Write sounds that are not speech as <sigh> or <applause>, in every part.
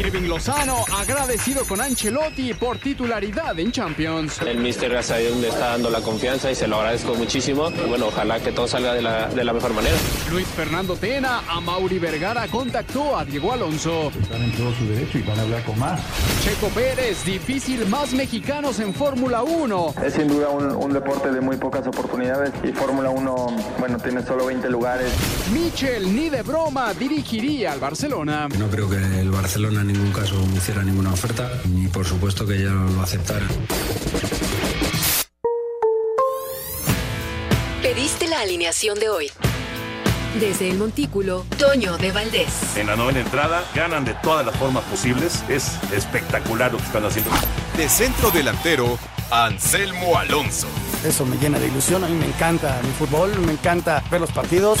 Irving Lozano agradecido con Ancelotti por titularidad en Champions. El míster gracias a Dios me está dando la confianza y se lo agradezco muchísimo. bueno, ojalá que todo salga de la, de la mejor manera. Luis Fernando Tena a Mauri Vergara contactó a Diego Alonso. Están en todo su derecho y van a hablar con más. Checo Pérez, difícil más mexicanos en Fórmula 1. Es sin duda un, un deporte de muy pocas oportunidades y Fórmula 1, bueno, tiene solo 20 lugares. Michel, ni de broma, dirigiría al Barcelona. No creo que el Barcelona ningún caso me hiciera ninguna oferta, ni por supuesto que yo lo aceptara. Pediste la alineación de hoy. Desde el Montículo, Toño de Valdés. En la novena entrada ganan de todas las formas posibles. Es espectacular lo que están haciendo. De centro delantero, Anselmo Alonso. Eso me llena de ilusión. A mí me encanta mi fútbol, me encanta ver los partidos.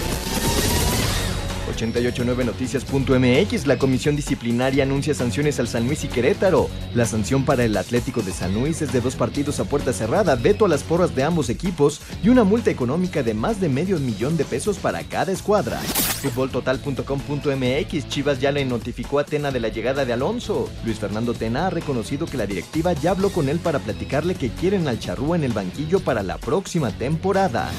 889noticias.mx, la comisión disciplinaria anuncia sanciones al San Luis y Querétaro. La sanción para el Atlético de San Luis es de dos partidos a puerta cerrada, veto a las porras de ambos equipos y una multa económica de más de medio millón de pesos para cada escuadra. Futboltotal.com.mx, Chivas ya le notificó a Tena de la llegada de Alonso. Luis Fernando Tena ha reconocido que la directiva ya habló con él para platicarle que quieren al charrúa en el banquillo para la próxima temporada.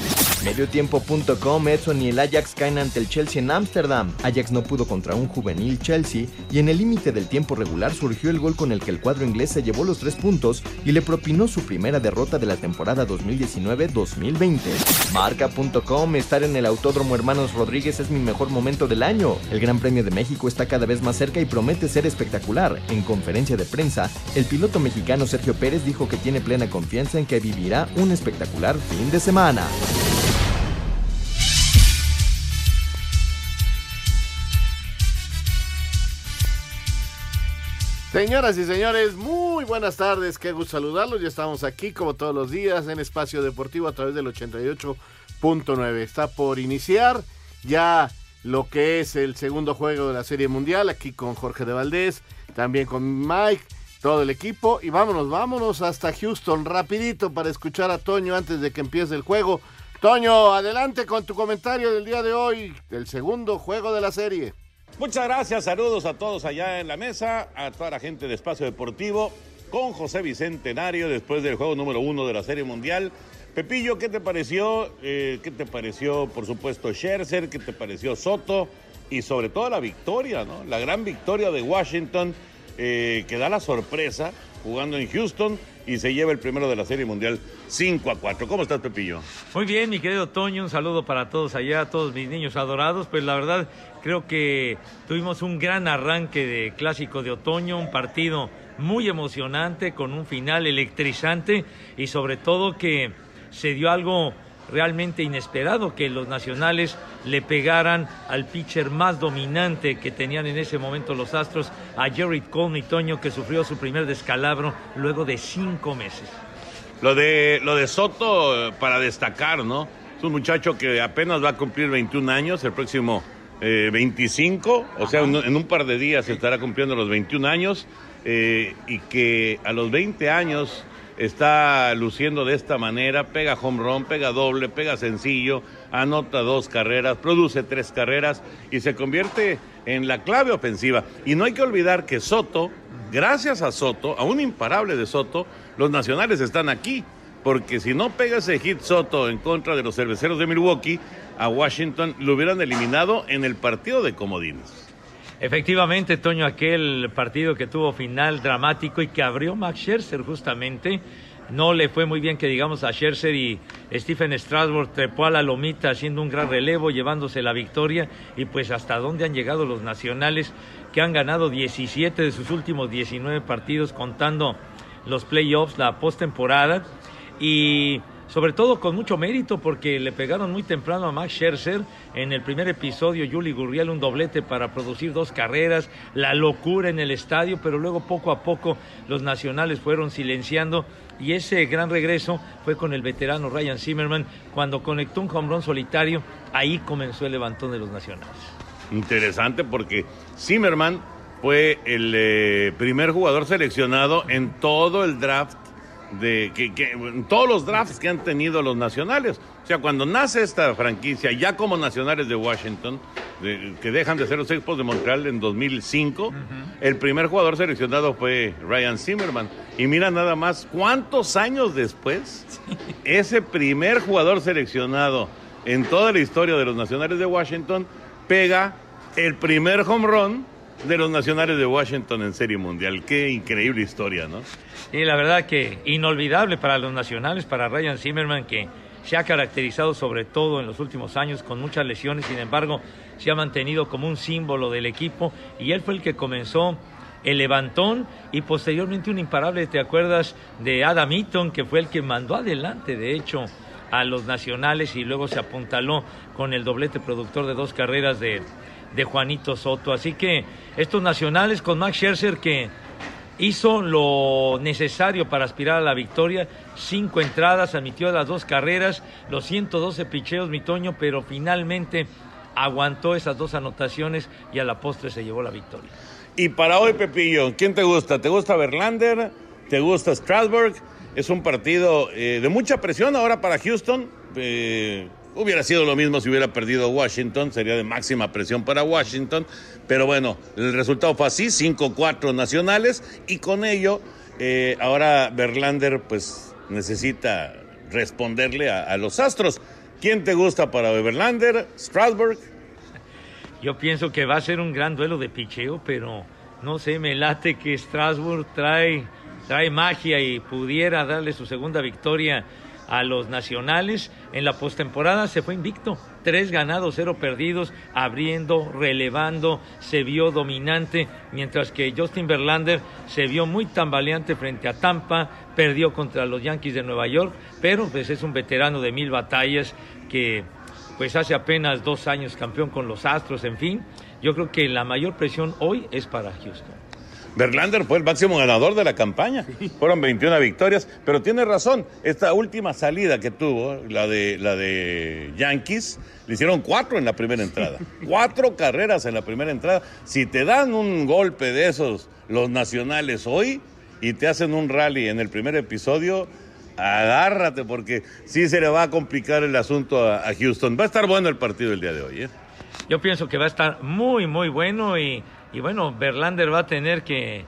Mediotiempo.com, Edson y el Ajax caen ante el Chelsea en Ámsterdam. Ajax no pudo contra un juvenil Chelsea y en el límite del tiempo regular surgió el gol con el que el cuadro inglés se llevó los tres puntos y le propinó su primera derrota de la temporada 2019-2020. Marca.com, estar en el Autódromo Hermanos Rodríguez es mi mejor momento del año. El Gran Premio de México está cada vez más cerca y promete ser espectacular. En conferencia de prensa, el piloto mexicano Sergio Pérez dijo que tiene plena confianza en que vivirá un espectacular fin de semana. Señoras y señores, muy buenas tardes, qué gusto saludarlos. Ya estamos aquí como todos los días en Espacio Deportivo a través del 88.9. Está por iniciar ya lo que es el segundo juego de la Serie Mundial, aquí con Jorge de Valdés, también con Mike, todo el equipo. Y vámonos, vámonos hasta Houston rapidito para escuchar a Toño antes de que empiece el juego. Toño, adelante con tu comentario del día de hoy, del segundo juego de la serie. Muchas gracias, saludos a todos allá en la mesa, a toda la gente de Espacio Deportivo, con José Bicentenario después del juego número uno de la Serie Mundial. Pepillo, ¿qué te pareció? Eh, ¿Qué te pareció, por supuesto, Scherzer? ¿Qué te pareció Soto? Y sobre todo la victoria, ¿no? La gran victoria de Washington, eh, que da la sorpresa jugando en Houston y se lleva el primero de la Serie Mundial 5 a 4. ¿Cómo estás, Pepillo? Muy bien, mi querido Toño, un saludo para todos allá, todos mis niños adorados. Pues la verdad, creo que tuvimos un gran arranque de clásico de otoño, un partido muy emocionante, con un final electrizante y sobre todo que se dio algo realmente inesperado que los nacionales le pegaran al pitcher más dominante que tenían en ese momento los Astros, a Jared Cole Toño, que sufrió su primer descalabro luego de cinco meses. Lo de, lo de Soto, eh, para destacar, ¿no? Es un muchacho que apenas va a cumplir 21 años, el próximo eh, 25, o sea, en, en un par de días estará cumpliendo los 21 años, eh, y que a los 20 años está luciendo de esta manera, pega home run, pega doble, pega sencillo, anota dos carreras, produce tres carreras y se convierte en la clave ofensiva. Y no hay que olvidar que Soto, gracias a Soto, a un imparable de Soto, los nacionales están aquí. Porque si no pega ese hit Soto en contra de los cerveceros de Milwaukee, a Washington lo hubieran eliminado en el partido de comodines. Efectivamente, Toño, aquel partido que tuvo final dramático y que abrió Max Scherzer justamente. No le fue muy bien que digamos a Scherzer y Stephen Strasburg trepó a la lomita haciendo un gran relevo, llevándose la victoria y pues hasta dónde han llegado los nacionales que han ganado 17 de sus últimos 19 partidos contando los playoffs, la postemporada y sobre todo con mucho mérito porque le pegaron muy temprano a Max Scherzer en el primer episodio, Juli Gurriel un doblete para producir dos carreras, la locura en el estadio, pero luego poco a poco los nacionales fueron silenciando y ese gran regreso fue con el veterano Ryan Zimmerman cuando conectó un home solitario, ahí comenzó el levantón de los nacionales. Interesante porque Zimmerman fue el eh, primer jugador seleccionado en todo el draft de que, en todos los drafts que han tenido los nacionales. O sea, cuando nace esta franquicia, ya como nacionales de Washington, que dejan de ser los Expos de Montreal en 2005, el primer jugador seleccionado fue Ryan Zimmerman. Y mira nada más, ¿cuántos años después ese primer jugador seleccionado en toda la historia de los nacionales de Washington pega el primer home run de los nacionales de Washington en Serie Mundial? Qué increíble historia, ¿no? Y la verdad que inolvidable para los nacionales, para Ryan Zimmerman, que se ha caracterizado sobre todo en los últimos años con muchas lesiones, sin embargo, se ha mantenido como un símbolo del equipo y él fue el que comenzó el levantón y posteriormente un imparable, ¿te acuerdas de Adam Eaton, que fue el que mandó adelante, de hecho, a los nacionales y luego se apuntaló con el doblete productor de dos carreras de, de Juanito Soto. Así que estos nacionales con Max Scherzer que hizo lo necesario para aspirar a la victoria. Cinco entradas, admitió las dos carreras, los 112 picheos, mi Toño, pero finalmente aguantó esas dos anotaciones y a la postre se llevó la victoria. Y para hoy, Pepillo, ¿quién te gusta? ¿Te gusta Verlander? ¿Te gusta Strasburg? Es un partido eh, de mucha presión ahora para Houston. Eh, Hubiera sido lo mismo si hubiera perdido Washington, sería de máxima presión para Washington, pero bueno, el resultado fue así, 5-4 nacionales y con ello eh, ahora Verlander pues necesita responderle a, los Astros. ¿Quién te gusta para Verlander? ¿Strasburg? Yo pienso que va a ser un gran duelo de picheo, pero no sé, me late que Strasburg trae, trae magia y pudiera darle su segunda victoria a los nacionales. En la postemporada se fue invicto, tres ganados, cero perdidos, abriendo, relevando, se vio dominante, mientras que Justin Verlander se vio muy tambaleante frente a Tampa, perdió contra los Yankees de Nueva York, pero pues es un veterano de mil batallas que pues hace apenas dos años campeón con los Astros, en fin. Yo creo que la mayor presión hoy es para Houston. Verlander fue el máximo ganador de la campaña. Fueron 21 victorias, pero tiene razón. Esta última salida que tuvo, la de, la de Yankees, le hicieron cuatro en la primera entrada. Cuatro carreras en la primera entrada. Si te dan un golpe de esos los nacionales hoy y te hacen un rally en el primer episodio, agárrate porque sí se le va a complicar el asunto a, Houston. Va a estar bueno el partido el día de hoy. ¿eh? Yo pienso que va a estar muy, muy bueno y y bueno, Verlander va a tener que,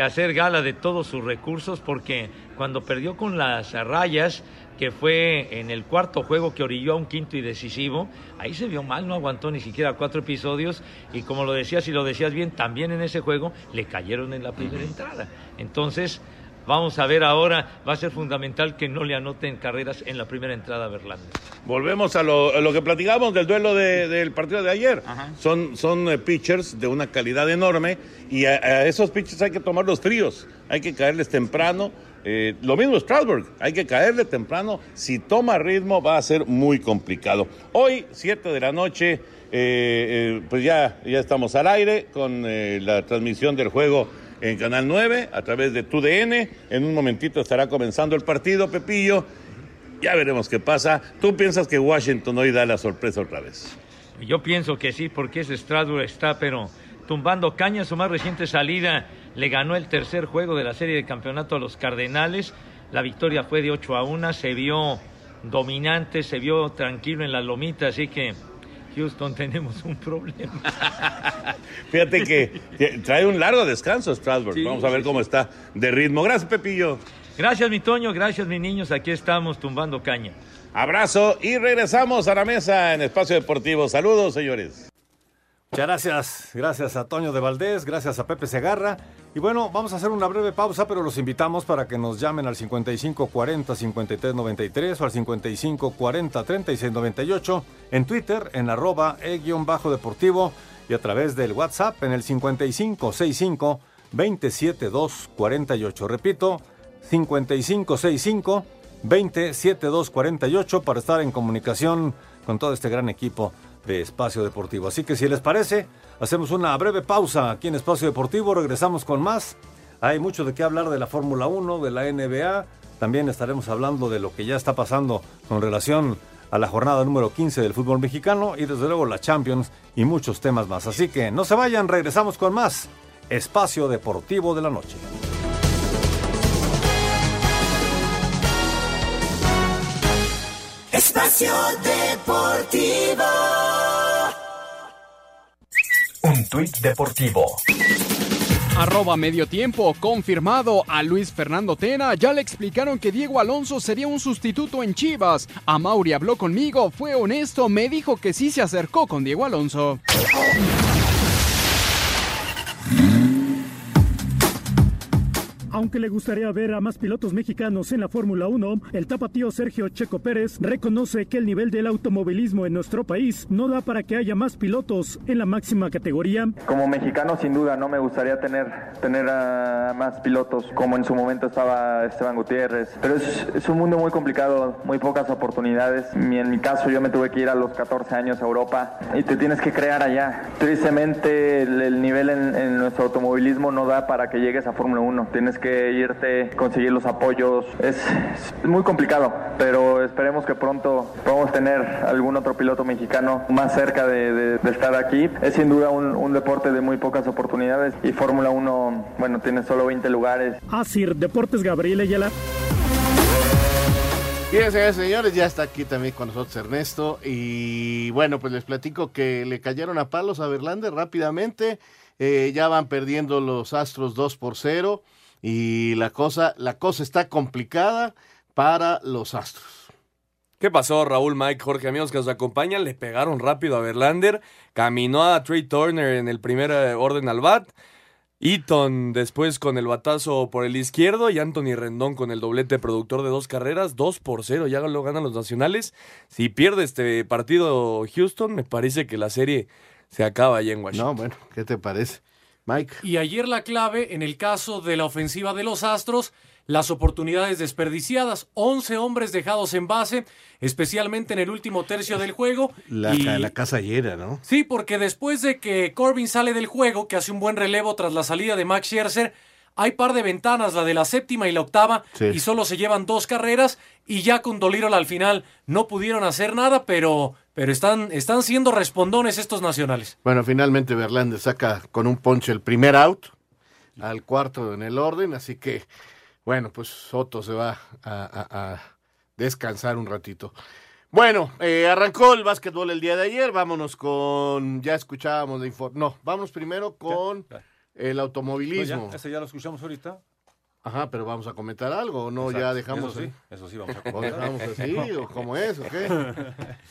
hacer gala de todos sus recursos porque cuando perdió con las rayas, que fue en el cuarto juego que orilló a un quinto y decisivo, ahí se vio mal, no aguantó ni siquiera cuatro episodios y como lo decías y lo decías bien, también en ese juego le cayeron en la primera entrada. Entonces, Vamos a ver ahora, va a ser fundamental que no le anoten carreras en la primera entrada a Verlander. Volvemos a lo, que platicamos del duelo del partido de ayer. Son, son eh, pitchers de una calidad enorme y a, esos pitchers hay que tomarlos fríos, hay que caerles temprano. Eh, lo mismo Strasburg, hay que caerle temprano. Si toma ritmo va a ser muy complicado. Hoy, 7 de la noche, eh, pues ya, ya estamos al aire con la transmisión del juego en Canal 9 a través de TUDN. En un momentito estará comenzando el partido, Pepillo. Ya veremos qué pasa. ¿Tú piensas que Washington hoy da la sorpresa otra vez? Yo pienso que sí, porque ese Strasbourg está, pero tumbando caña. Su más reciente salida le ganó el tercer juego de la serie de campeonato a los Cardenales. La victoria fue de 8 a 1. Se vio dominante, se vio tranquilo en la lomita, así que Houston tenemos un problema. <laughs> Fíjate que trae un largo descanso Strasbourg. Vamos a ver cómo está de ritmo. Gracias, Pepillo. Gracias, mi Toño. Gracias, mis niños. Aquí estamos tumbando caña. Abrazo y regresamos a la mesa en Espacio Deportivo. Saludos, señores. Muchas gracias. Gracias a Toño de Valdés, gracias a Pepe Segarra. Y bueno, vamos a hacer una breve pausa, pero los invitamos para que nos llamen al 5540-5393 o al 5540-3698, en Twitter, en arroba e-deportivo y a través del WhatsApp en el 5565-27248. Repito, 5565 20 7248 para estar en comunicación con todo este gran equipo de Espacio Deportivo. Así que si les parece, hacemos una breve pausa aquí en Espacio Deportivo, regresamos con más. Hay mucho de qué hablar de la Fórmula 1, de la NBA, también estaremos hablando de lo que ya está pasando con relación a la jornada número 15 del fútbol mexicano y desde luego la Champions y muchos temas más. Así que no se vayan, regresamos con más Espacio Deportivo de la Noche. Espacio Deportivo. Un tuit deportivo. Arroba medio tiempo, confirmado a Luis Fernando Tena. Ya le explicaron que Diego Alonso sería un sustituto en Chivas. A Mauri habló conmigo, fue honesto, me dijo que sí se acercó con Diego Alonso. Aunque le gustaría ver a más pilotos mexicanos en la Fórmula 1, el tapatío Sergio Checo Pérez reconoce que el nivel del automovilismo en nuestro país no da para que haya más pilotos en la máxima categoría. Como mexicano, sin duda, no me gustaría tener, tener a más pilotos como en su momento estaba Esteban Gutiérrez. Pero es, un mundo muy complicado, muy pocas oportunidades. En mi caso, yo me tuve que ir a los 14 años a Europa y te tienes que crear allá. Tristemente, el, el nivel en, en nuestro automovilismo no da para que llegues a Fórmula 1. Tienes que irte, conseguir los apoyos. Es, es, muy complicado, pero esperemos que pronto podamos tener algún otro piloto mexicano más cerca de, de, de estar aquí. Es sin duda un, un, deporte de muy pocas oportunidades y Fórmula 1, bueno, tiene solo 20 lugares. Asir Deportes Gabriel Ayala. Bien, señores, señores, ya está aquí también con nosotros Ernesto. Y bueno, pues les platico que le cayeron a palos a Verlander rápidamente. Eh, ya van perdiendo los Astros 2 por 0 y la cosa, la cosa está complicada para los Astros. ¿Qué pasó, Raúl, Mike, Jorge, amigos que nos acompañan? Le pegaron rápido a Verlander, caminó a Trey Turner en el primer eh, orden al bat, Eaton después con el batazo por el izquierdo y Anthony Rendón con el doblete productor de dos carreras, 2 por 0, ya lo ganan los nacionales. Si pierde este partido Houston, me parece que la serie se acaba allá en Washington. No, bueno, ¿qué te parece? Mike. Y ayer la clave en el caso de la ofensiva de los Astros, las oportunidades desperdiciadas, 11 hombres dejados en base, especialmente en el último tercio del juego. La, y... la casa llena, ¿no? Sí, porque después de que Corbin sale del juego, que hace un buen relevo tras la salida de Max Scherzer, hay par de ventanas, la de la séptima y la octava, sí. y solo se llevan dos carreras, y ya con Dolittle al final no pudieron hacer nada, pero, pero están, están siendo respondones estos nacionales. Bueno, finalmente Verlander saca con un ponche el primer out, al cuarto en el orden, así que, bueno, pues Soto se va a, a, a descansar un ratito. Bueno, eh, arrancó el básquetbol el día de ayer, vámonos con, ya escuchábamos de informe, no, vamos primero con... Ya, ya el automovilismo. No, ya, ese ya lo escuchamos ahorita. Ajá, pero vamos a comentar algo, ¿o no? Exacto. Ya dejamos. Eso sí, eso sí <laughs> vamos a comentar. ¿O dejamos así? ¿O cómo es? ¿O qué?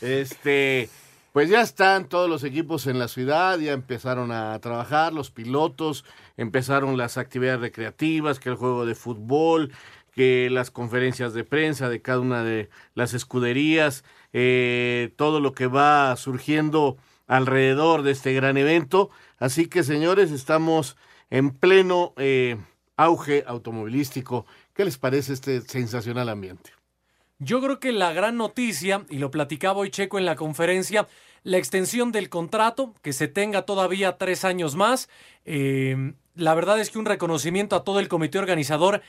<laughs> Este. Pues ya están todos los equipos en la ciudad, ya empezaron a trabajar, los pilotos, empezaron las actividades recreativas, que el juego de fútbol, que las conferencias de prensa de cada una de las escuderías, eh, todo lo que va surgiendo alrededor de este gran evento. Así que, señores, estamos en pleno eh, auge automovilístico. ¿Qué les parece este sensacional ambiente? Yo creo que la gran noticia, y lo platicaba hoy Checo en la conferencia, la extensión del contrato, que se tenga todavía tres años más. Eh, la verdad es que un reconocimiento a todo el comité organizador,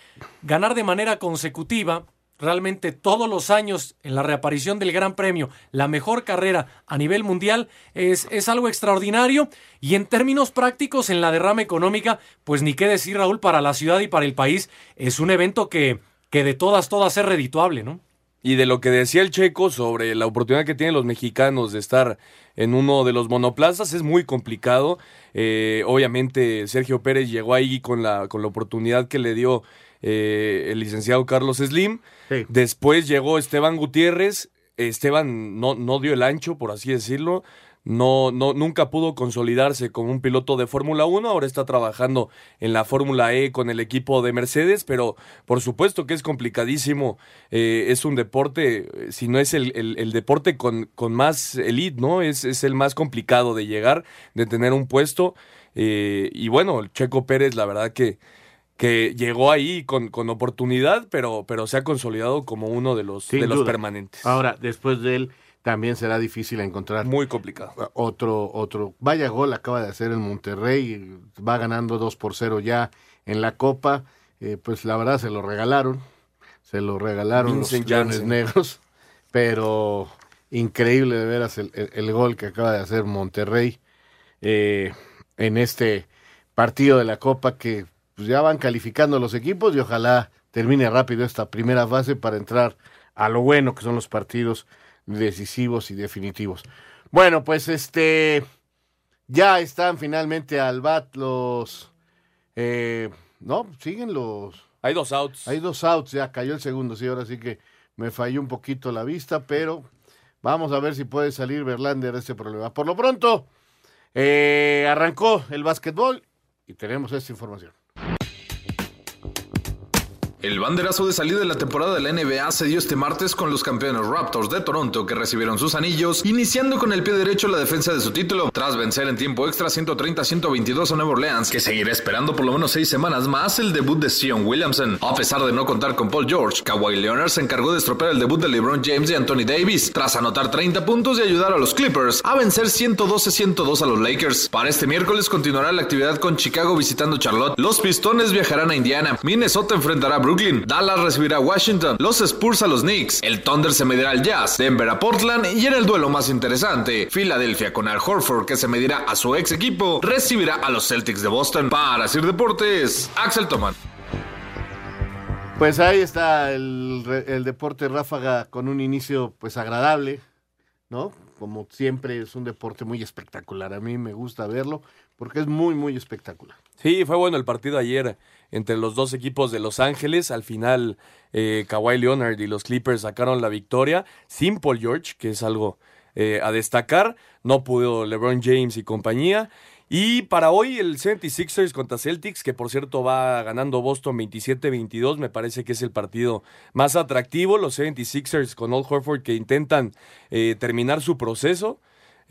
ganar de manera consecutiva, realmente todos los años en la reaparición del Gran Premio, la mejor carrera a nivel mundial, es, es, algo extraordinario. Y en términos prácticos, en la derrama económica, pues ni qué decir, Raúl, para la ciudad y para el país, es un evento que, que de todas, todas es redituable, ¿no? Y de lo que decía el checo sobre la oportunidad que tienen los mexicanos de estar en uno de los monoplazas es muy complicado. Eh, obviamente Sergio Pérez llegó ahí con la, con la oportunidad que le dio eh, el licenciado Carlos Slim. Sí. Después llegó Esteban Gutiérrez. Esteban no, no dio el ancho, por así decirlo. No, no, nunca pudo consolidarse como un piloto de Fórmula 1, ahora está trabajando en la Fórmula E con el equipo de Mercedes, pero por supuesto que es complicadísimo, eh, es un deporte, si no es el, el, el deporte con, con, más elite, ¿no? Es, es, el más complicado de llegar, de tener un puesto, eh, y bueno, Checo Pérez, la verdad que, que llegó ahí con, con oportunidad, pero, pero se ha consolidado como uno de los, Sin de los permanentes. Ahora, después de él, también será difícil encontrar Muy complicado. otro, otro. Vaya gol acaba de hacer el Monterrey, va ganando 2 por 0 ya en la Copa. Eh, pues la verdad se lo regalaron, se lo regalaron Vincent los Leones. Negros, pero increíble de veras el, el- el gol que acaba de hacer Monterrey eh, en este partido de la Copa que pues, ya van calificando los equipos y ojalá termine rápido esta primera fase para entrar a lo bueno que son los partidos decisivos y definitivos. Bueno, pues este ya están finalmente al bat los eh, no, siguen los Hay dos outs. hay dos outs, ya cayó el segundo, sí, ahora sí que me falló un poquito la vista, pero vamos a ver si puede salir Verlander de este problema. Por lo pronto, eh, arrancó el básquetbol y tenemos esta información. El banderazo de salida de la temporada de la NBA se dio este martes con los campeones Raptors de Toronto que recibieron sus anillos, iniciando con el pie derecho la defensa de su título, tras vencer en tiempo extra 130-122 a Nueva Orleans, que seguirá esperando por lo menos seis semanas más el debut de Sion Williamson. A pesar de no contar con Paul George, Kawhi Leonard se encargó de estropear el debut de LeBron James y Anthony Davis, tras anotar 30 puntos y ayudar a los Clippers a vencer 112-102 a los Lakers. Para este miércoles continuará la actividad con Chicago visitando Charlotte, los Pistones viajarán a Indiana, Minnesota enfrentará a Dallas recibirá a Washington, los Spurs a los Knicks, el Thunder se medirá al Jazz, Denver a Portland y en el duelo más interesante, Filadelfia con Al Horford que se medirá a su ex equipo, recibirá a los Celtics de Boston. Para Sir Deportes, Axel Toman. Pues ahí está el, el deporte ráfaga con un inicio pues agradable, ¿no? Como siempre es un deporte muy espectacular. A mí me gusta verlo porque es muy, muy espectacular. Sí, fue bueno el partido ayer entre los dos equipos de Los Ángeles. Al final, eh, Kawhi Leonard y los Clippers sacaron la victoria sin Paul George, que es algo eh, a destacar. No pudo LeBron James y compañía. Y para hoy el 76ers contra Celtics, que por cierto va ganando Boston 27-22, me parece que es el partido más atractivo. Los 76ers con Old Horford que intentan eh, terminar su proceso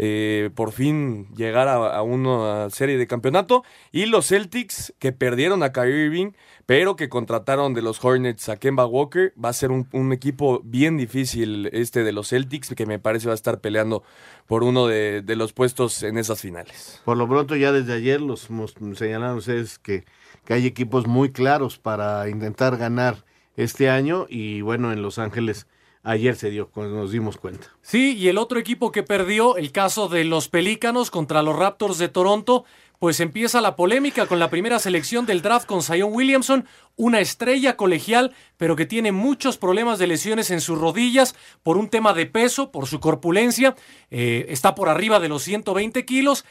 eh, por fin llegar a, una serie de campeonato. Y los Celtics que perdieron a Kyrie Irving, pero que contrataron de los Hornets a Kemba Walker. Va a ser un, equipo bien difícil este de los Celtics, que me parece va a estar peleando por uno de, los puestos en esas finales. Por lo pronto ya desde ayer los señalaron ustedes que hay equipos muy claros para intentar ganar este año y bueno, en Los Ángeles ayer se dio, nos dimos cuenta. Sí, y el otro equipo que perdió, el caso de los Pelícanos contra los Raptors de Toronto, pues empieza la polémica con la primera selección del draft con Zion Williamson, una estrella colegial, pero que tiene muchos problemas de lesiones en sus rodillas por un tema de peso, por su corpulencia, eh, está por arriba de los 120 kilos.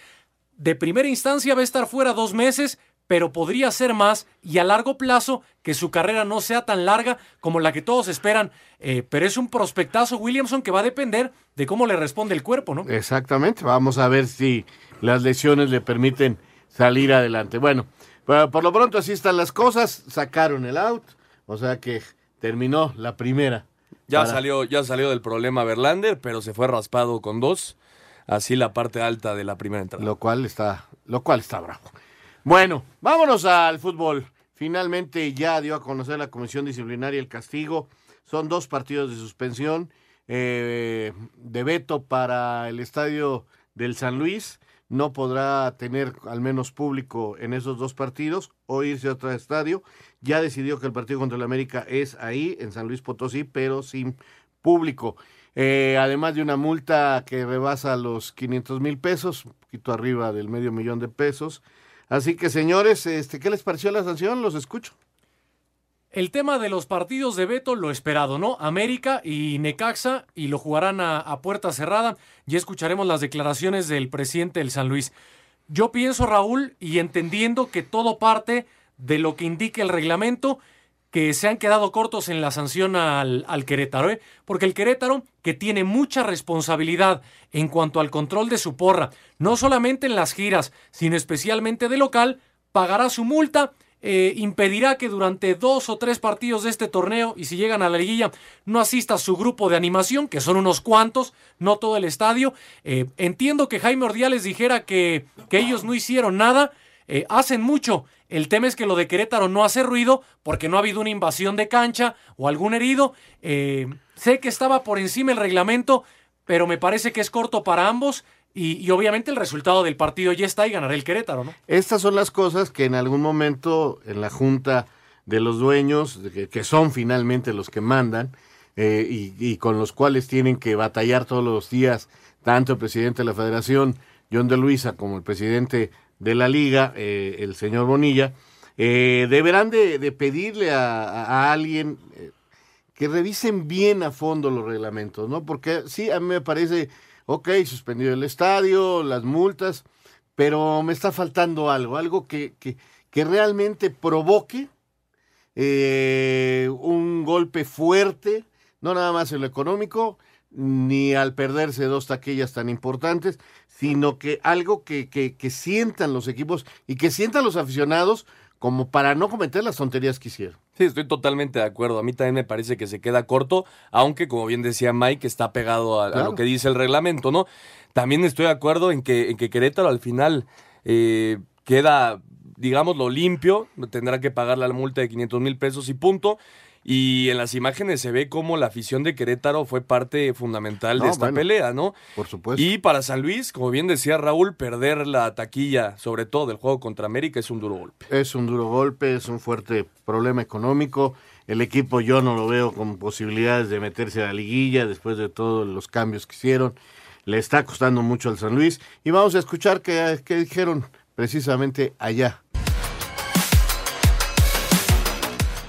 De primera instancia va a estar fuera dos meses, pero podría ser más y a largo plazo que su carrera no sea tan larga como la que todos esperan. Eh, pero es un prospectazo Williamson que va a depender de cómo le responde el cuerpo, ¿no? Exactamente, vamos a ver si las lesiones le permiten salir adelante. Bueno, pero por lo pronto así están las cosas, sacaron el out, o sea que terminó la primera. Ya Para- salió, ya salió del problema Verlander, pero se fue raspado con dos. Así la parte alta de la primera entrada. Lo cual está, lo cual está bravo. Bueno, vámonos al fútbol. Finalmente ya dio a conocer la comisión disciplinaria el castigo. Son dos partidos de suspensión eh, de veto para el estadio del San Luis. No podrá tener al menos público en esos dos partidos o irse a otro estadio. Ya decidió que el partido contra el América es ahí, en San Luis Potosí, pero sin público. Eh, además de una multa que rebasa los 500 mil pesos, un poquito arriba del medio millón de pesos. Así que, señores, este, ¿qué les pareció la sanción? Los escucho. El tema de los partidos de veto, lo esperado, ¿no? América y Necaxa, y lo jugarán a, a puerta cerrada. Ya escucharemos las declaraciones del presidente del San Luis. Yo pienso, Raúl, y entendiendo que todo parte de lo que indica el reglamento, que se han quedado cortos en la sanción al, al Querétaro, ¿eh? porque el Querétaro, que tiene mucha responsabilidad en cuanto al control de su porra, no solamente en las giras, sino especialmente de local, pagará su multa, eh, impedirá que durante dos o tres partidos de este torneo, y si llegan a la liguilla, no asista su grupo de animación, que son unos cuantos, no todo el estadio. Eh, entiendo que Jaime Ordiales dijera que, que ellos no hicieron nada. Eh, hacen mucho. El tema es que lo de Querétaro no hace ruido porque no ha habido una invasión de cancha o algún herido. Eh, sé que estaba por encima el reglamento, pero me parece que es corto para ambos. Y, obviamente el resultado del partido ya está y ganará el Querétaro, ¿no? Estas son las cosas que en algún momento en la junta de los dueños, que, son finalmente los que mandan, eh, y, con los cuales tienen que batallar todos los días, tanto el presidente de la federación, John de Luisa, como el presidente de la liga, eh, el señor Bonilla, eh, deberán de, de pedirle a, a, alguien que revisen bien a fondo los reglamentos, ¿no? Porque sí, a mí me parece ok, suspendido el estadio, las multas, pero me está faltando algo, algo que, que, que realmente provoque eh, un golpe fuerte, no nada más en lo económico, ni al perderse dos taquillas tan importantes, sino que algo que, que, que sientan los equipos y que sientan los aficionados como para no cometer las tonterías que hicieron. Sí, estoy totalmente de acuerdo. A mí también me parece que se queda corto, aunque como bien decía Mike, está pegado a, claro. a lo que dice el reglamento, ¿no? También estoy de acuerdo en que, en que Querétaro al final eh, queda, digámoslo, limpio, tendrá que pagar la multa de 500 mil pesos y punto. Y en las imágenes se ve cómo la afición de Querétaro fue parte fundamental de esta bueno, pelea, ¿no? Por supuesto. Y para San Luis, como bien decía Raúl, perder la taquilla, sobre todo del juego contra América, es un duro golpe. Es un duro golpe, es un fuerte problema económico. El equipo yo no lo veo con posibilidades de meterse a la liguilla después de todos los cambios que hicieron. Le está costando mucho al San Luis. Y vamos a escuchar qué, qué dijeron precisamente allá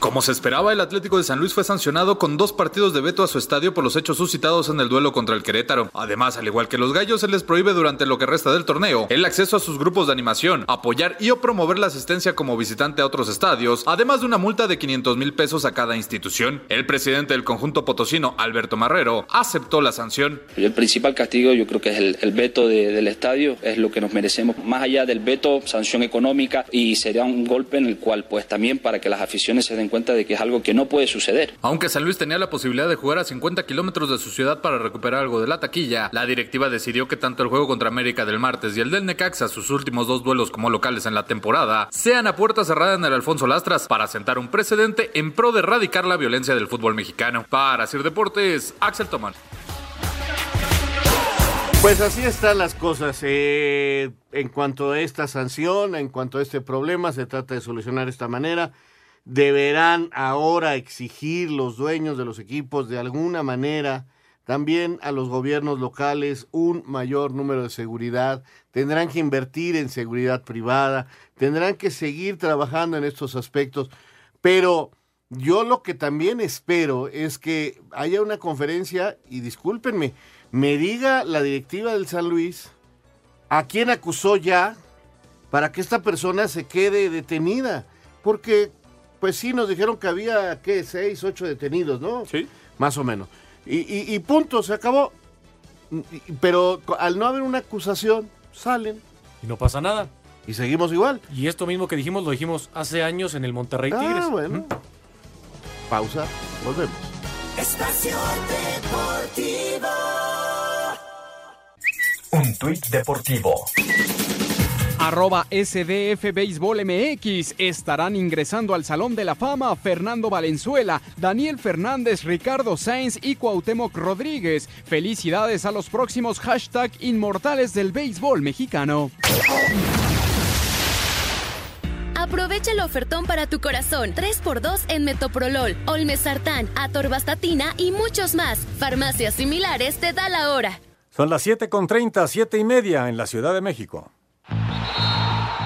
Como se esperaba, el Atlético de San Luis fue sancionado con dos partidos de veto a su estadio por los hechos suscitados en el duelo contra el Querétaro. Además, al igual que los gallos, se les prohíbe durante lo que resta del torneo el acceso a sus grupos de animación, apoyar y o promover la asistencia como visitante a otros estadios, además de una multa de 500 mil pesos a cada institución. El presidente del conjunto potosino, Alberto Marrero, aceptó la sanción. El principal castigo yo creo que es el, veto de, del estadio, es lo que nos merecemos. Más allá del veto, sanción económica y sería un golpe en el cual pues también para que las aficiones se den cuenta de que es algo que no puede suceder. Aunque San Luis tenía la posibilidad de jugar a 50 kilómetros de su ciudad para recuperar algo de la taquilla, la directiva decidió que tanto el juego contra América del martes y el del Necaxa, sus últimos dos duelos como locales en la temporada, sean a puerta cerrada en el Alfonso Lastras para sentar un precedente en pro de erradicar la violencia del fútbol mexicano. Para Sir Deportes, Axel Tomán. Pues así están las cosas. Eh, en cuanto a esta sanción, en cuanto a este problema, se trata de solucionar de esta manera deberán ahora exigir los dueños de los equipos de alguna manera también a los gobiernos locales un mayor número de seguridad, tendrán que invertir en seguridad privada, tendrán que seguir trabajando en estos aspectos, pero yo lo que también espero es que haya una conferencia y discúlpenme, me diga la directiva del San Luis a quién acusó ya para que esta persona se quede detenida, porque pues sí, nos dijeron que había, ¿qué? Seis, ocho detenidos, ¿no? Sí. Más o menos. Y, y, y punto, se acabó. Pero al no haber una acusación, salen. Y no pasa nada. Y seguimos igual. Y esto mismo que dijimos, lo dijimos hace años en el Monterrey ah, Tigres. bueno. ¿Mm? Pausa, volvemos. Espacio Deportivo. Un tuit deportivo arroba SDF Béisbol MX. Estarán ingresando al Salón de la Fama Fernando Valenzuela, Daniel Fernández, Ricardo Sainz y Cuauhtémoc Rodríguez. Felicidades a los próximos hashtag inmortales del béisbol mexicano. Aprovecha el ofertón para tu corazón. 3x2 en Metoprolol, Olmesartán, Atorvastatina y muchos más. Farmacias similares te da la hora. Son las 7 con 30, 7 y media en la Ciudad de México.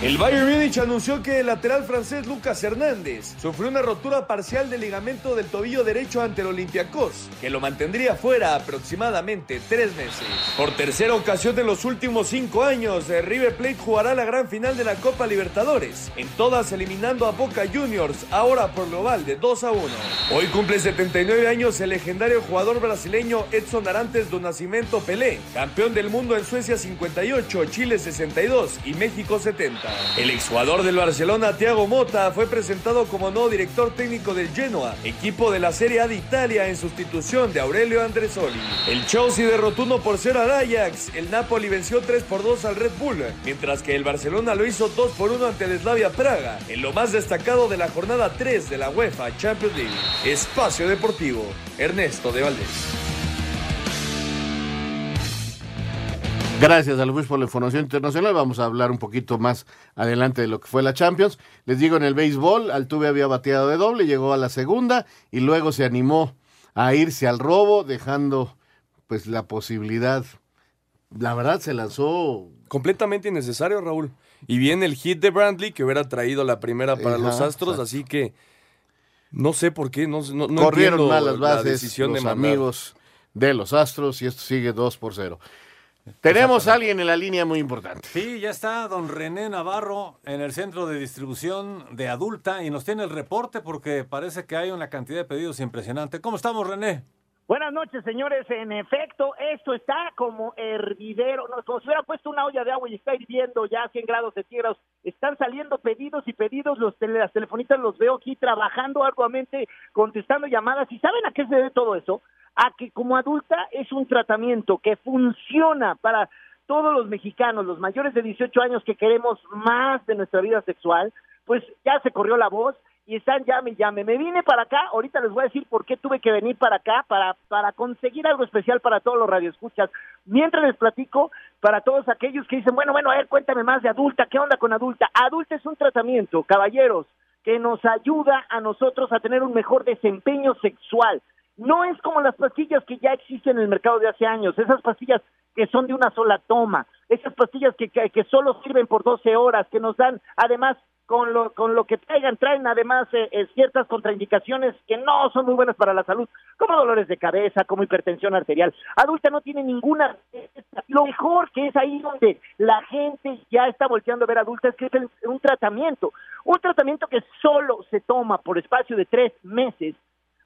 El Bayern Múnich anunció que el lateral francés Lucas Hernández sufrió una rotura parcial del ligamento del tobillo derecho ante el Olympiacos, que lo mantendría fuera aproximadamente tres meses. Por tercera ocasión en los últimos cinco años, River Plate jugará la gran final de la Copa Libertadores, en todas eliminando a Boca Juniors, ahora por global de 2 a 1. Hoy cumple 79 años el legendario jugador brasileño Edson Arantes do Nascimento Pelé, campeón del mundo en Suecia 58, Chile 62 y México 70. El exjugador del Barcelona, Thiago Mota, fue presentado como nuevo director técnico del Genoa, equipo de la Serie A de Italia en sustitución de Aurelio Andresoli. El Chelsea derrotó 1 por 0 al Ajax, el Napoli venció 3 por 2 al Red Bull, mientras que el Barcelona lo hizo 2 por 1 ante el Slavia Praga, en lo más destacado de la jornada 3 de la UEFA Champions League. Espacio Deportivo, Ernesto de Valdés. Gracias a Luis por la información internacional. Vamos a hablar un poquito más adelante de lo que fue la Champions. Les digo, en el béisbol, Altuve había bateado de doble, llegó a la segunda y luego se animó a irse al robo, dejando pues la posibilidad. La verdad se lanzó completamente innecesario, Raúl. Y viene el hit de Brantley que hubiera traído la primera para Ajá, los Astros, exacto. así que no sé por qué, no, no, no Corrieron mal las la bases decisión los de amigos de los Astros y esto sigue 2 por 0. Tenemos a alguien en la línea muy importante. Sí, ya está don René Navarro en el centro de distribución de adulta y nos tiene el reporte porque parece que hay una cantidad de pedidos impresionante. ¿Cómo estamos, René? Buenas noches, señores. En efecto, esto está como hervidero, no, como si hubiera puesto una olla de agua y está hirviendo ya a 100 grados centígrados. Están saliendo pedidos y pedidos. Los tele- las telefonistas los veo aquí trabajando arduamente, contestando llamadas. ¿Y saben a qué se debe todo eso? A que como adulta es un tratamiento que funciona para todos los mexicanos, los mayores de 18 años que queremos más de nuestra vida sexual, pues ya se corrió la voz y están llame llame. Me vine para acá, ahorita les voy a decir por qué tuve que venir para acá, para, para conseguir algo especial para todos los radioescuchas. Mientras les platico, para todos aquellos que dicen, bueno, bueno, a ver, cuéntame más de adulta, ¿qué onda con adulta? Adulta es un tratamiento, caballeros, que nos ayuda a nosotros a tener un mejor desempeño sexual. No es como las pastillas que ya existen en el mercado de hace años, esas pastillas que son de una sola toma, esas pastillas que, que, que solo sirven por 12 horas, que nos dan además con lo, con lo que traigan, traen además eh, eh, ciertas contraindicaciones que no son muy buenas para la salud, como dolores de cabeza, como hipertensión arterial. Adulta no tiene ninguna. Lo mejor que es ahí donde la gente ya está volteando a ver adulta es que es un tratamiento, un tratamiento que solo se toma por espacio de tres meses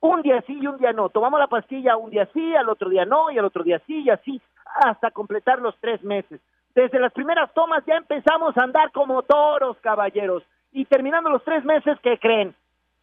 un día sí y un día no. Tomamos la pastilla un día sí, al otro día no, y al otro día sí y así, hasta completar los tres meses. Desde las primeras tomas ya empezamos a andar como toros, caballeros. Y terminando los tres meses, ¿qué creen?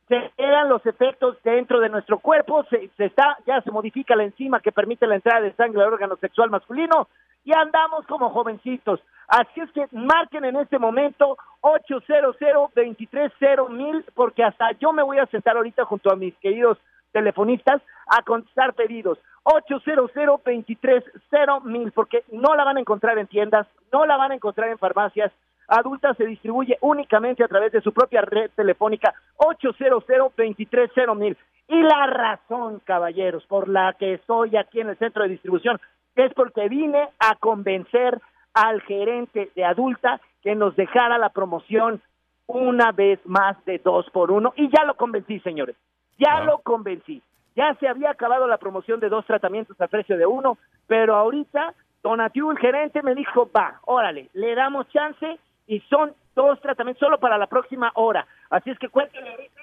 Se quedan los efectos dentro de nuestro cuerpo, se, se está, ya se modifica la enzima que permite la entrada de sangre al órgano sexual masculino y andamos como jovencitos. Así es que marquen en este momento 800 230 mil porque hasta yo me voy a sentar ahorita junto a mis queridos telefonistas a contestar pedidos. 800 230 mil porque no la van a encontrar en tiendas, no la van a encontrar en farmacias. Adulta se distribuye únicamente a través de su propia red telefónica 800 230 mil. Y la razón, caballeros, por la que estoy aquí en el centro de distribución es porque vine a convencer al gerente de adulta que nos dejara la promoción una vez más de dos por uno y ya lo convencí, señores, ya lo convencí. Ya se había acabado la promoción de dos tratamientos al precio de uno, pero ahorita Donatiu, el gerente, me dijo, va, órale, le damos chance y son dos tratamientos solo para la próxima hora. Así es que cuéntenle ahorita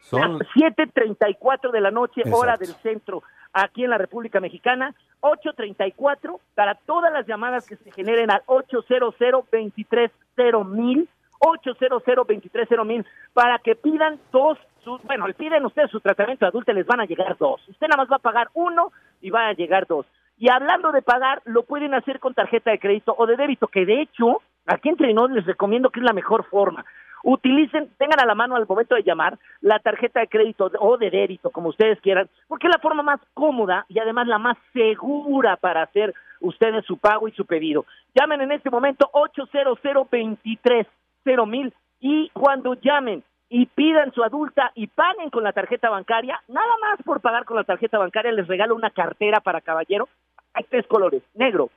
Son- 7.34 de la noche, hora del centro, aquí en la República Mexicana. 8.34 para todas las llamadas que se generen al 800 230 mil 800 230 mil para que pidan dos, bueno, le piden ustedes su tratamiento de adulto, les van a llegar dos. Usted nada más va a pagar uno y van a llegar dos. Y hablando de pagar, lo pueden hacer con tarjeta de crédito o de débito, que de hecho, aquí entre nos les recomiendo que es la mejor forma. Utilicen, tengan a la mano al momento de llamar la tarjeta de crédito o de débito, como ustedes quieran, porque es la forma más cómoda y además la más segura para hacer ustedes su pago y su pedido. Llamen en este momento 800 230 mil y cuando llamen y pidan su adulta y paguen con la tarjeta bancaria, nada más por pagar con la tarjeta bancaria les regalo una cartera para caballero. Hay tres colores, negro,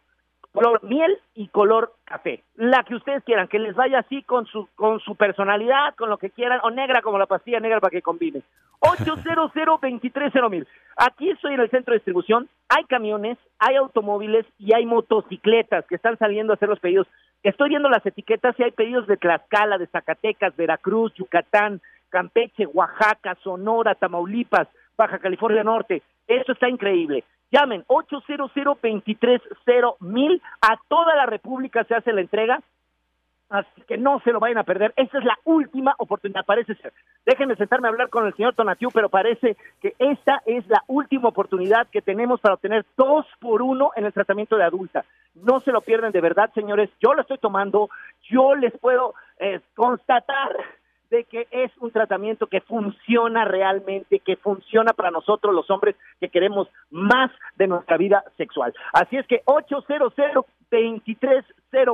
color miel y color café. La que ustedes quieran, que les vaya así con su con su personalidad, con lo que quieran, o negra como la pastilla negra para que combine. 800 230 mil. Aquí estoy en el centro de distribución. Hay camiones, hay automóviles y hay motocicletas que están saliendo a hacer los pedidos. Estoy viendo las etiquetas y hay pedidos de Tlaxcala, de Zacatecas, Veracruz, Yucatán, Campeche, Oaxaca, Sonora, Tamaulipas, Baja California Norte. Eso está increíble. Llamen 800 230 mil. A toda la República se hace la entrega Así que no se lo vayan a perder. Esta es la última oportunidad, parece ser. Déjenme sentarme a hablar con el señor Tonatiu, pero parece que esta es la última oportunidad que tenemos para obtener dos por uno en el tratamiento de adulta. No se lo pierden de verdad, señores. Yo lo estoy tomando. Yo les puedo eh, constatar de que es un tratamiento que funciona realmente, que funciona para nosotros los hombres que queremos más de nuestra vida sexual. Así es que 800 23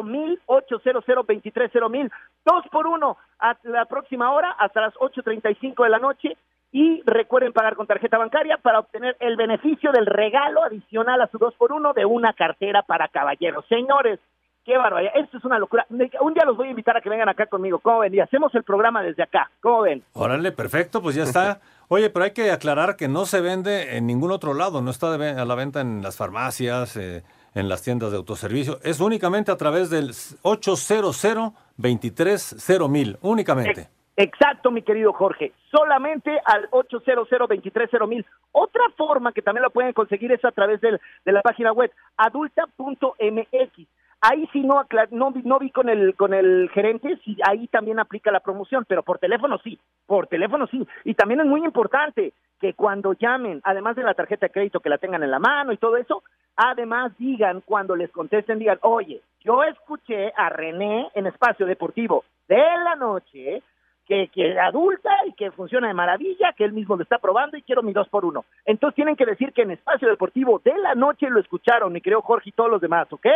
mil, 800 23 mil, dos por uno a la próxima hora hasta las 8.35 de la noche y recuerden pagar con tarjeta bancaria para obtener el beneficio del regalo adicional a su dos por uno de una cartera para caballeros. Señores, Qué barbaridad, esto es una locura. Un día los voy a invitar a que vengan acá conmigo. ¿Cómo ven? Y hacemos el programa desde acá. ¿Cómo ven? Órale, perfecto, pues ya está. <laughs> Oye, pero hay que aclarar que no se vende en ningún otro lado, no está a la venta en las farmacias, eh, en las tiendas de autoservicio. Es únicamente a través del 800 230 mil, únicamente. Exacto, mi querido Jorge. Solamente al 800 230 mil. Otra forma que también la pueden conseguir es a través del, de la página web adulta.mx Ahí sí no, no, no vi con el, con el gerente si ahí también aplica la promoción, pero por teléfono sí, por teléfono sí. Y también es muy importante que cuando llamen, además de la tarjeta de crédito que la tengan en la mano y todo eso, además digan cuando les contesten, digan, oye, yo escuché a René en Espacio Deportivo de la noche que, que adulta y que funciona de maravilla, que él mismo lo está probando y quiero mi dos por uno. Entonces tienen que decir que en Espacio Deportivo de la noche lo escucharon, y creo Jorge y todos los demás, ¿ok?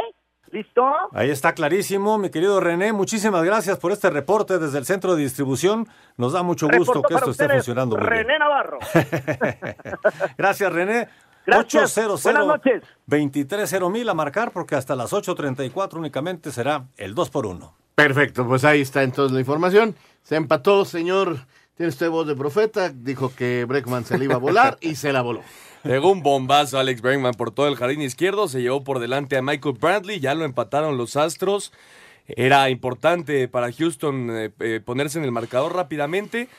¿Listo? Ahí está clarísimo, mi querido René. Muchísimas gracias por este reporte desde el centro de distribución. Nos da mucho gusto que esto esté funcionando muy René Navarro. <laughs> gracias, René. Gracias. 800 Buenas noches. 23 mil a marcar porque hasta las 8.34 únicamente será el 2 por 1 Perfecto, pues ahí está entonces la información. Se empató, señor. Tiene usted voz de profeta. Dijo que Breckman se le iba a volar y se la voló. <laughs> Pegó un bombazo Alex Bregman por todo el jardín izquierdo, se llevó por delante a Michael Bradley, ya lo empataron los Astros. Era importante para Houston eh, eh, ponerse en el marcador rápidamente.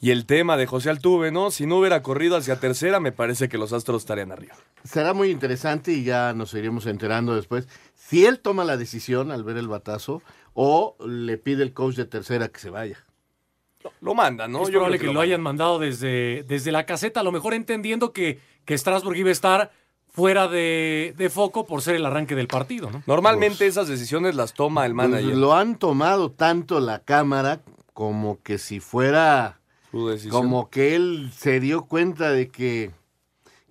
Y el tema de José Altuve, ¿no? Si no hubiera corrido hacia tercera, me parece que los Astros estarían arriba. Será muy interesante y ya nos iremos enterando después si él toma la decisión al ver el batazo o le pide el coach de tercera que se vaya. Lo manda, ¿no? Es probable que, lo, hayan mandado desde, desde la caseta, a lo mejor entendiendo que que Strasbourg iba a estar fuera de, foco por ser el arranque del partido, ¿no? Normalmente pues, esas decisiones las toma el pues, manager. lo han tomado tanto la cámara como que si fuera como que él se dio cuenta de que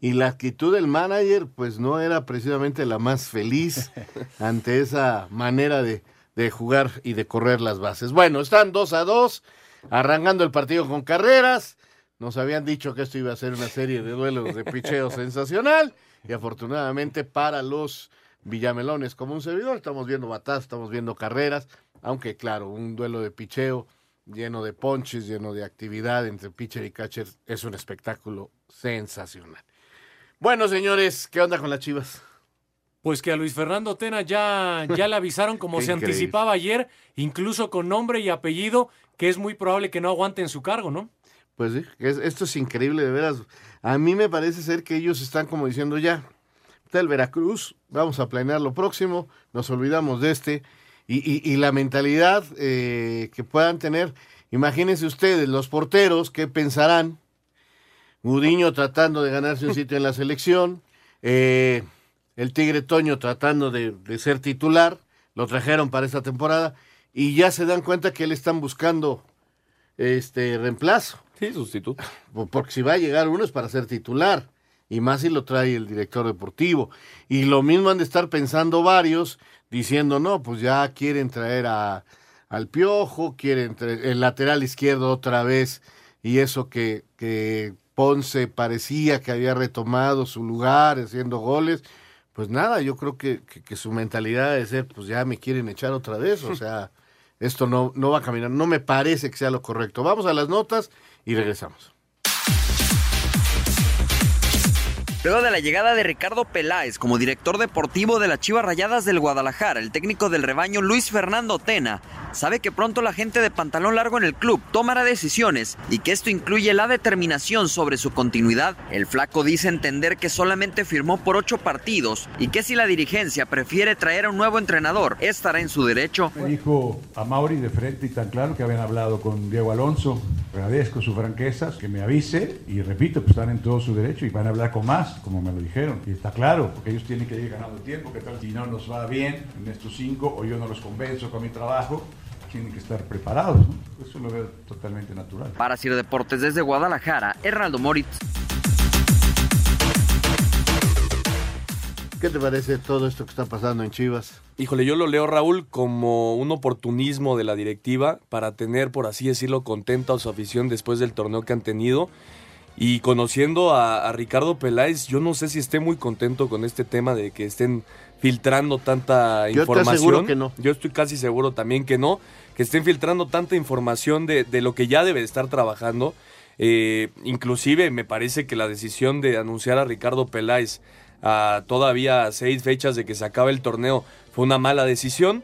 y la actitud del manager pues no era precisamente la más feliz <laughs> ante esa manera de, de jugar y de correr las bases. Bueno, están dos a dos, arrancando el partido con carreras. Nos habían dicho que esto iba a ser una serie de duelos de picheo sensacional y afortunadamente para los Villamelones como un servidor estamos viendo batallas, estamos viendo carreras, aunque claro, un duelo de picheo lleno de ponches, lleno de actividad entre pitcher y catcher es un espectáculo sensacional. Bueno, señores, ¿qué onda con las Chivas? Pues que a Luis Fernando Tena ya, ya le avisaron como <laughs> se anticipaba ayer, incluso con nombre y apellido, que es muy probable que no aguante en su cargo, ¿no? Pues sí, esto es increíble, de veras. A mí me parece ser que ellos están como diciendo ya, está el Veracruz, vamos a planear lo próximo, nos olvidamos de este. Y, la mentalidad eh, que puedan tener, imagínense ustedes, los porteros, ¿qué pensarán? Gudiño tratando de ganarse un sitio en la selección, eh, el Tigre Toño tratando de, de ser titular, lo trajeron para esta temporada, y ya se dan cuenta que le están buscando este reemplazo. Sí, sustituto. Porque si va a llegar uno es para ser titular. Y más si lo trae el director deportivo. Y lo mismo han de estar pensando varios, diciendo, no, pues ya quieren traer a, al Piojo, quieren traer el lateral izquierdo otra vez. Y eso que, que Ponce parecía que había retomado su lugar haciendo goles. Pues nada, yo creo que, que su mentalidad de ser, pues ya me quieren echar otra vez. O <laughs> sea, esto no, no va a caminar. No me parece que sea lo correcto. Vamos a las notas y regresamos. Luego de la llegada de Ricardo Peláez como director deportivo de las Chivas Rayadas del Guadalajara, el técnico del rebaño Luis Fernando Tena sabe que pronto la gente de pantalón largo en el club tomará decisiones y que esto incluye la determinación sobre su continuidad. El flaco dice entender que solamente firmó por ocho partidos y que si la dirigencia prefiere traer a un nuevo entrenador, estará en su derecho. Me dijo a Mauri de frente y tan claro que habían hablado con Diego Alonso. Agradezco su franqueza, que me avise y repito, pues están en todo su derecho y van a hablar con más, como me lo dijeron. Y está claro, porque ellos tienen que ir ganando tiempo, que tal si no nos va bien en estos cinco o yo no los convenzo con mi trabajo, tienen que estar preparados. ¿no? Eso lo veo totalmente natural. Para Ciro Deportes desde Guadalajara, Hernaldo Moritz. ¿Qué te parece todo esto que está pasando en Chivas? Híjole, yo lo leo, Raúl, como un oportunismo de la directiva para tener, por así decirlo, contenta a su afición después del torneo que han tenido. Y conociendo a, a, Ricardo Peláez, yo no sé si esté muy contento con este tema de que estén filtrando tanta yo información. Yo seguro que no. Yo estoy casi seguro también que no. Que estén filtrando tanta información de, de lo que ya debe estar trabajando. Eh, inclusive me parece que la decisión de anunciar a Ricardo Peláez a todavía seis fechas de que se acabe el torneo fue una mala decisión.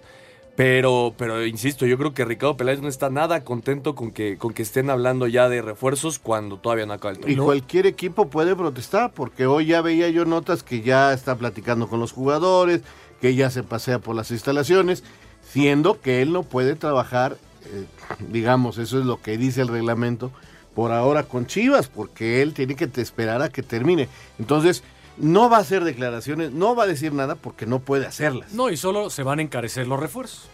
Pero, pero insisto, yo creo que Ricardo Peláez no está nada contento con que, con que estén hablando ya de refuerzos cuando todavía no acaba el torneo. Y cualquier equipo puede protestar, porque hoy ya veía yo notas que ya está platicando con los jugadores, que ya se pasea por las instalaciones, siendo que él no puede trabajar, eh, digamos, eso es lo que dice el reglamento, por ahora con Chivas, porque él tiene que esperar a que termine. Entonces, no va a hacer declaraciones, no va a decir nada porque no puede hacerlas. No, y solo se van a encarecer los refuerzos.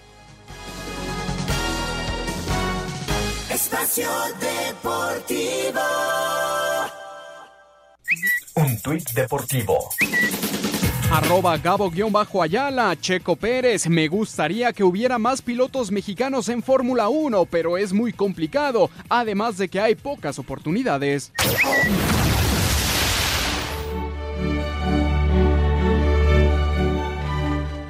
Espacio Deportivo. Un tuit deportivo. Arroba Gabo-Ayala, Checo Pérez. Me gustaría que hubiera más pilotos mexicanos en Fórmula 1, pero es muy complicado, además de que hay pocas oportunidades.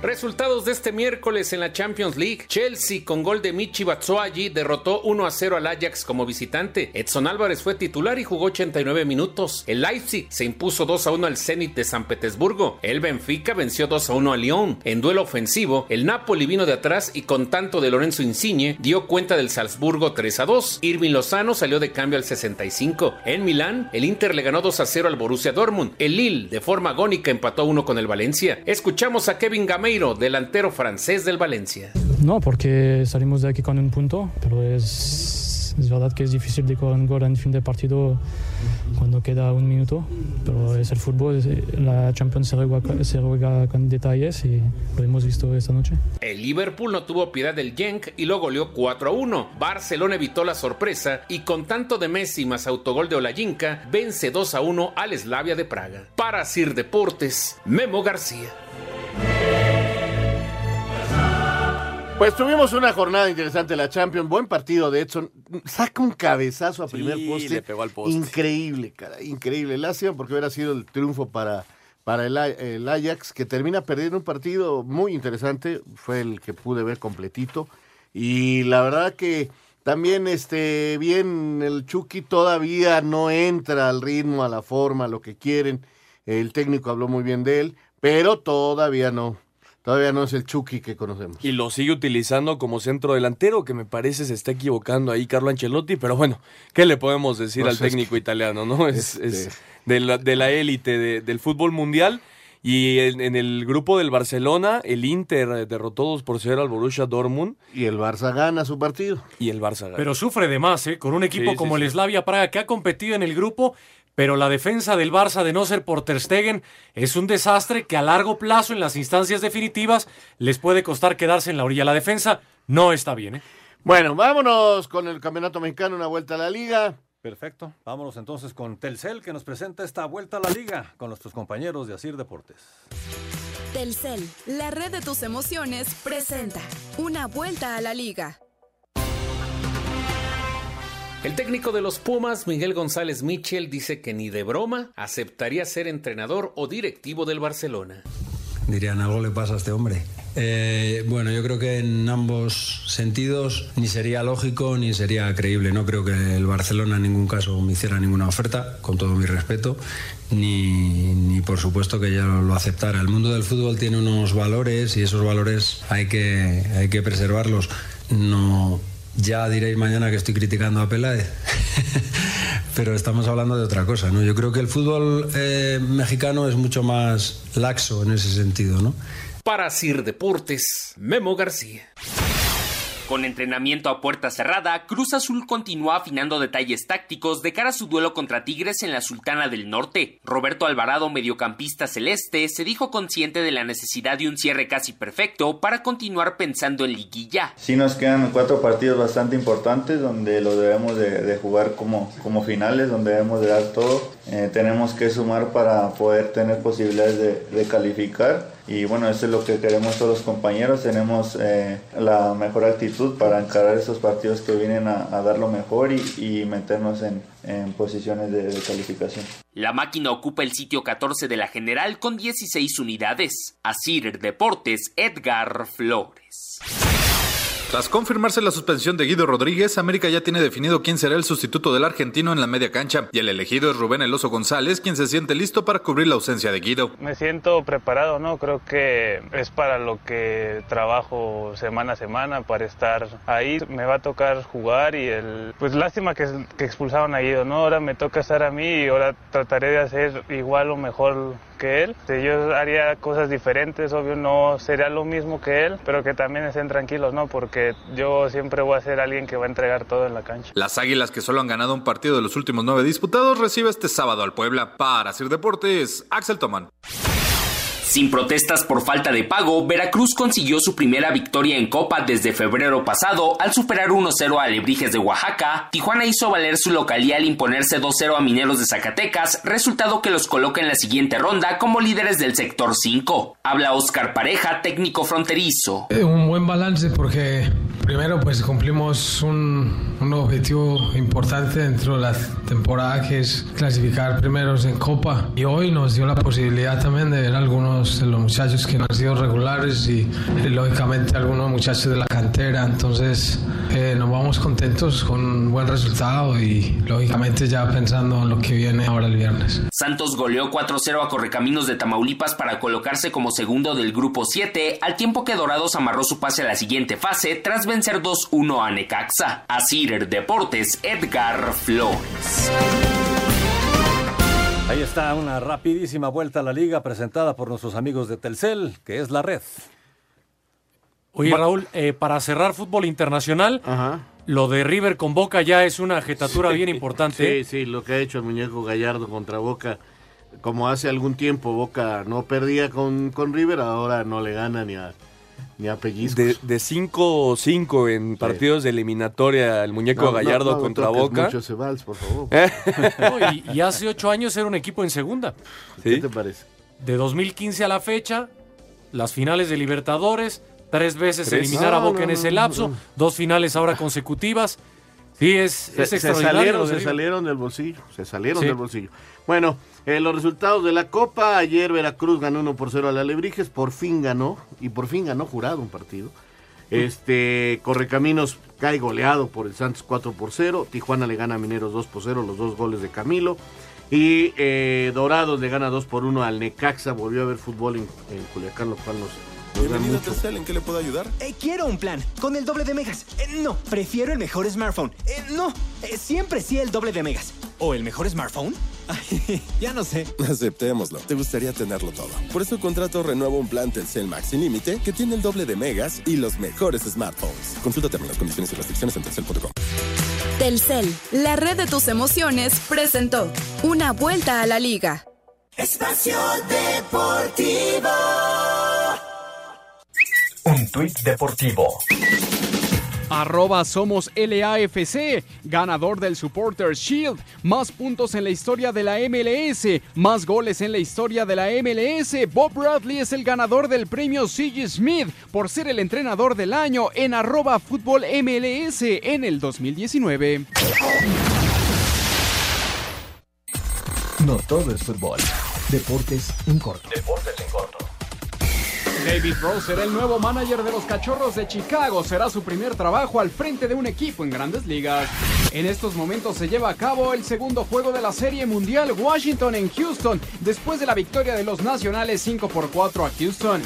Resultados de este miércoles en la Champions League. Chelsea con gol de Michi Batshuayi derrotó 1 a 0 al Ajax como visitante. Edson Álvarez fue titular y jugó 89 minutos. El Leipzig se impuso 2 a 1 al Zenit de San Petersburgo. El Benfica venció 2 a 1 al Lyon. En duelo ofensivo, el Napoli vino de atrás y con tanto de Lorenzo Insigne dio cuenta del Salzburgo 3 a 2. Irving Lozano salió de cambio al 65. En Milán, el Inter le ganó 2 a 0 al Borussia Dortmund. El Lille de forma agónica empató 1 con el Valencia. Escuchamos a Kevin Delantero francés del Valencia. No, porque salimos de aquí con un punto, pero es, es verdad que es difícil de un gol en fin de partido cuando queda un minuto, pero es el fútbol, la Champions se juega, se juega con detalles y lo hemos visto esta noche. El Liverpool no tuvo piedad del Genk y lo goleó 4 a 1. Barcelona evitó la sorpresa y con tanto de Messi más autogol de Olajinka, vence 2 a 1 al Slavia de Praga. Para Sir Deportes, Memo García. Pues tuvimos una jornada interesante la Champions, buen partido de Edson, saca un cabezazo a primer poste, le pegó al poste. increíble, cara, increíble, lástima porque hubiera sido el triunfo para, para el, el Ajax, que termina perdiendo un partido muy interesante, fue el que pude ver completito, y la verdad que también este bien el Chucky todavía no entra al ritmo, a la forma, a lo que quieren, el técnico habló muy bien de él, pero todavía no, todavía no es el Chucky que conocemos. Y lo sigue utilizando como centro delantero, que me parece se está equivocando ahí Carlo Ancelotti, pero bueno, ¿qué le podemos decir Pues al técnico italiano? no Es, este- es de la de la élite de- del fútbol mundial. Y en, en el grupo del Barcelona, el Inter derrotó 2 por 0 al Borussia Dortmund. Y el Barça gana su partido. Y el Barça gana. Pero sufre de más, ¿eh? Con un equipo sí, como sí. el Slavia Praga que ha competido en el grupo, pero la defensa del Barça de no ser por Ter Stegen es un desastre que a largo plazo en las instancias definitivas les puede costar quedarse en la orilla. La defensa no está bien, ¿eh? Bueno, vámonos con el Campeonato Mexicano, una vuelta a la liga. Perfecto. Vámonos entonces con Telcel, que nos presenta esta vuelta a la liga con nuestros compañeros de Asir Deportes. Telcel, la red de tus emociones, presenta una vuelta a la liga. El técnico de los Pumas, Miguel González Michel, dice que ni de broma aceptaría ser entrenador o directivo del Barcelona. dirían algo le pasa a este hombre. Eh, bueno, yo creo que en ambos sentidos ni sería lógico ni sería creíble. No creo que el Barcelona en ningún caso me hiciera ninguna oferta, con todo mi respeto, ni, ni por supuesto que ya lo aceptara. El mundo del fútbol tiene unos valores y esos valores hay que, hay que preservarlos. No, ya diréis mañana que estoy criticando a Peláez, <laughs> pero estamos hablando de otra cosa. ¿no? Yo creo que el fútbol eh, mexicano es mucho más laxo en ese sentido. ¿no? Para Sir Deportes, Memo García. Con entrenamiento a puerta cerrada, Cruz Azul continúa afinando detalles tácticos de cara a su duelo contra Tigres en la Sultana del Norte. Roberto Alvarado, mediocampista celeste, se dijo consciente de la necesidad de un cierre casi perfecto para continuar pensando en liguilla. Sí nos quedan cuatro partidos bastante importantes donde lo debemos de, jugar como, como finales, donde debemos de dar todo. Eh, tenemos que sumar para poder tener posibilidades de, de calificar y bueno, eso es lo que queremos todos los compañeros. Tenemos eh, la mejor actitud para encarar esos partidos que vienen a, dar lo mejor y, meternos en, posiciones de, de, calificación. La máquina ocupa el sitio 14 de la general con 16 unidades. Asir Deportes, Edgar Flores. Tras confirmarse la suspensión de Guido Rodríguez, América ya tiene definido quién será el sustituto del argentino en la media cancha y el elegido es Rubén Eloso González, quien se siente listo para cubrir la ausencia de Guido. Me siento preparado, ¿no? Creo que es para lo que trabajo semana a semana, para estar ahí. Me va a tocar jugar y el... Pues lástima que, que expulsaron a Guido, ¿no? Ahora me toca estar a mí y ahora trataré de hacer igual o mejor que él. Yo haría cosas diferentes, obvio no sería lo mismo que él, pero que también estén tranquilos, ¿no? Porque yo siempre voy a ser alguien que va a entregar todo en la cancha. Las Águilas que solo han ganado un partido de los últimos nueve disputados recibe este sábado al Puebla. Para hacer deportes, Axel Toman. Sin protestas por falta de pago, Veracruz consiguió su primera victoria en Copa desde febrero pasado al superar 1-0 a Alebrijes de Oaxaca. Tijuana hizo valer su localía al imponerse 2-0 a Mineros de Zacatecas, resultado que los coloca en la siguiente ronda como líderes del sector 5. Habla Oscar Pareja, técnico fronterizo. Eh, un buen balance porque primero pues cumplimos un, un objetivo importante dentro de la temporada que es clasificar primeros en Copa y hoy nos dio la posibilidad también de ver algunos de los muchachos que han sido regulares y, lógicamente algunos muchachos de la cantera. Entonces eh, nos vamos contentos con un buen resultado y lógicamente ya pensando en lo que viene ahora el viernes. Santos goleó 4-0 a Correcaminos de Tamaulipas para colocarse como segundo del grupo 7, al tiempo que Dorados amarró su pase a la siguiente fase tras vencer 2-1 a Necaxa. A Deportes, Edgar Flores. Ahí está una rapidísima vuelta a la liga presentada por nuestros amigos de Telcel, que es la red. Oye, Raúl, eh, para cerrar fútbol internacional, lo de River con Boca ya es una jetatura bien importante. Sí, ¿eh? sí, lo que ha hecho el muñeco Gallardo contra Boca. Como hace algún tiempo Boca no perdía con, con River, ahora no le gana ni a, ni a De 5-5 en partidos de eliminatoria el muñeco Gallardo contra Boca. Mucho Cebals, por favor. <laughs> y, hace ocho años era un equipo en segunda. ¿Qué te parece? De 2015 a la fecha, las finales de Libertadores, tres veces eliminar a Boca en ese lapso, dos finales ahora consecutivas. Sí, es, es extraordinario. Se salieron, se salieron del bolsillo, se salieron del bolsillo. Bueno, eh, los resultados de la Copa, ayer Veracruz ganó 1 por 0 a la Alebrijes, por fin ganó, y por fin ganó jurado un partido. Este, Correcaminos cae goleado por el Santos 4 por 0, Tijuana le gana a Mineros 2 por 0, los dos goles de Camilo. Y eh, Dorados le gana 2 por 1 al Necaxa, volvió a ver fútbol en, en Culiacán, lo cual nos, Bienvenido a Telcel, ¿en qué le puedo ayudar? Eh, quiero un plan, con el doble de megas. Eh, no, prefiero el mejor smartphone. Eh, no, siempre sí el doble de megas. ¿O el mejor smartphone? <laughs> ya no sé. Aceptémoslo. Te gustaría tenerlo todo. Por eso contrato renuevo un plan Telcel Max sin límite que tiene el doble de megas y los mejores smartphones. Consulta términos, condiciones y restricciones en telcel.com. Telcel, la red de tus emociones, presentó Una vuelta a la liga. Espacio Deportivo. Un tuit deportivo. Arroba somos LAFC, ganador del Supporters Shield, más puntos en la historia de la MLS, más goles en la historia de la MLS. Bob Bradley es el ganador del premio C.G. Smith por ser el entrenador del año en arroba fútbol MLS en el 2019. No todo es fútbol. Deportes en corto. Deportes en corto. David Rose será el nuevo manager de los Cachorros de Chicago. Será su primer trabajo al frente de un equipo en grandes ligas. En estos momentos se lleva a cabo el segundo juego de la Serie Mundial Washington en Houston, después de la victoria de los Nacionales 5 por 4 a Houston.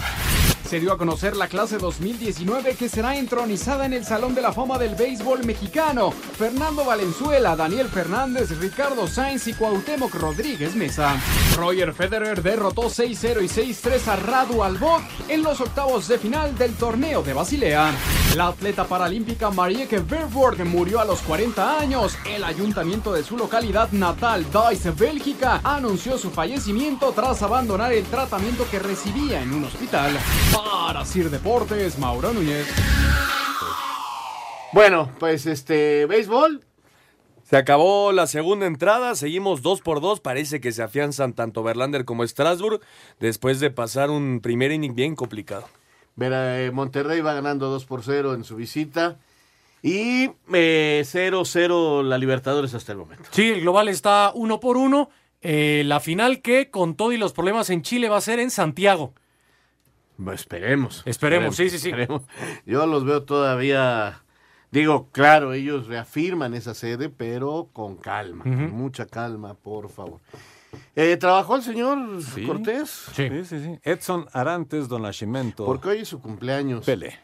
Se dio a conocer la clase 2019 que será entronizada en el Salón de la Fama del Béisbol Mexicano. Fernando Valenzuela, Daniel Fernández, Ricardo Sainz y Cuauhtémoc Rodríguez Mesa. Roger Federer derrotó 6-0 y 6-3 a Radu Albot en los octavos de final del torneo de Basilea. La atleta paralímpica Marieke Verwoerd murió a los 40 años. El ayuntamiento de su localidad natal, Dice, Bélgica, anunció su fallecimiento tras abandonar el tratamiento que recibía en un hospital. Para Sir Deportes, Mauro Núñez. Bueno, pues este, béisbol. Se acabó la segunda entrada, seguimos dos por dos, parece que se afianzan tanto Verlander como Strasbourg después de pasar un primer inning bien complicado. Verá, eh, Monterrey va ganando 2 por 0 en su visita. Y 0-0 la Libertadores hasta el momento. Sí, el global está uno por uno. Eh, la final que con todo y los problemas en Chile va a ser en Santiago. Esperemos. Esperemos, sí, sí, sí. esperemos. <laughs> Yo los veo todavía. Digo, claro, ellos reafirman esa sede, pero con calma, con mucha calma, por favor. Eh, ¿Trabajó el señor Cortés? Sí. sí, sí, Edson Arantes Don Nascimento. Porque hoy es su cumpleaños. Pele.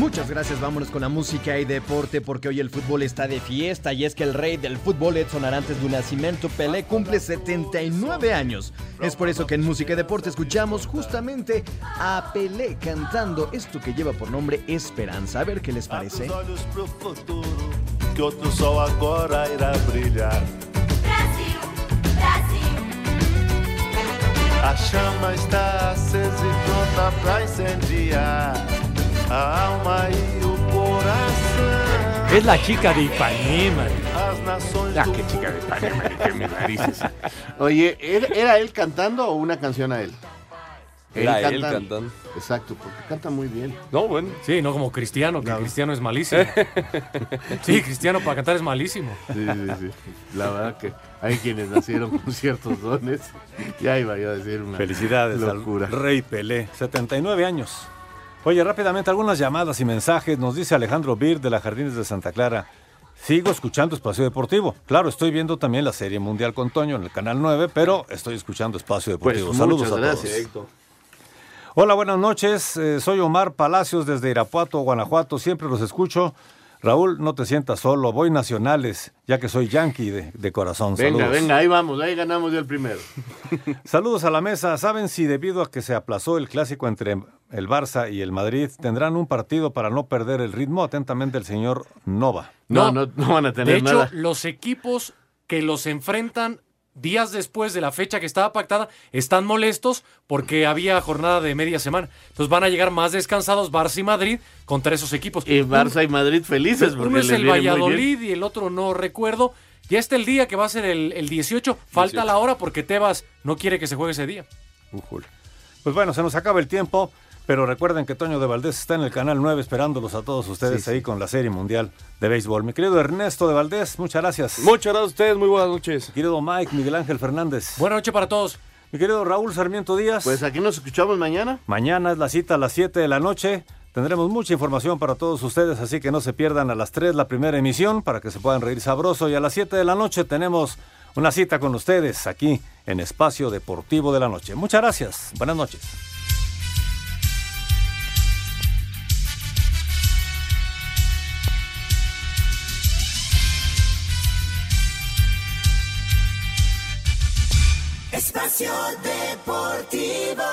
Muchas gracias, vámonos con la música y deporte porque hoy el fútbol está de fiesta y es que el rey del fútbol Edson Arantes do Nascimento Pelé cumple 79 años. Es por eso que en música y deporte escuchamos justamente a Pelé cantando esto que lleva por nombre Esperanza. A ver qué les parece. Os olhos pro futuro, que outro sol agora irá brilhar. Brasil, Brasil, A chama está acesa e pronta pra incendiar a alma e o coração. Es la chica de Ipanema. As nações Ah, qué chica de Ipanema, ni qué me narices. Oye, ¿era era él cantando o una canción a él? Era él cantando. Exacto, porque canta muy bien. No, bueno. Sí, no como Cristiano, que Cristiano es malísimo. <laughs> sí, Cristiano para cantar es malísimo. Sí, sí, sí. La verdad que hay quienes nacieron con ciertos dones. Ya iba yo a decir una Felicidades locura. al Rey Pelé, 79 años. Oye, rápidamente algunas llamadas y mensajes. Nos dice Alejandro Bir de la Jardines de Santa Clara. Sigo escuchando Espacio Deportivo. Claro, estoy viendo también la Serie Mundial con Toño en el Canal 9, pero estoy escuchando Espacio Pues Deportivo. Saludos muchas a gracias, todos. Héctor. Hola, buenas noches. Eh, soy Omar Palacios desde Irapuato, Guanajuato. Siempre los escucho. Raúl, no te sientas solo. Voy nacionales, ya que soy yankee de, de corazón. Venga, Saludos. venga, ahí vamos, ahí ganamos ya el primero. <laughs> Saludos a la mesa. ¿Saben si debido a que se aplazó el clásico entre el Barça y el Madrid, tendrán un partido para no perder el ritmo? Atentamente el señor Nova. No, no, no van a tener De hecho, nada. los equipos que los enfrentan días después de la fecha que estaba pactada están molestos porque había jornada de media semana. Entonces van a llegar más descansados Barça y Madrid contra esos equipos. Y Barça y Madrid felices Uno porque es les el. Valladolid y el otro no recuerdo. Ya está el día que va a ser el, el 18. Falta 18. la hora porque Tebas no quiere que se juegue ese día. Ujul. Pues bueno, se nos acaba el tiempo, pero recuerden que Toño de Valdés está en el Canal 9 esperándolos a todos ustedes Sí, ahí con la Serie Mundial de Béisbol. Mi querido Ernesto de Valdés, muchas gracias. Muchas gracias a ustedes, muy buenas noches. Mi querido Mike, Miguel Ángel Fernández. Buenas noches para todos. Mi querido Raúl Sarmiento Díaz. Pues aquí nos escuchamos mañana. Mañana es la cita a las 7 de la noche. Tendremos mucha información para todos ustedes, así que no se pierdan a las 3 la primera emisión para que se puedan reír sabroso. Y a las 7 de la noche tenemos una cita con ustedes aquí en Espacio Deportivo de la Noche. Muchas gracias. Buenas noches. Espacio Deportivo.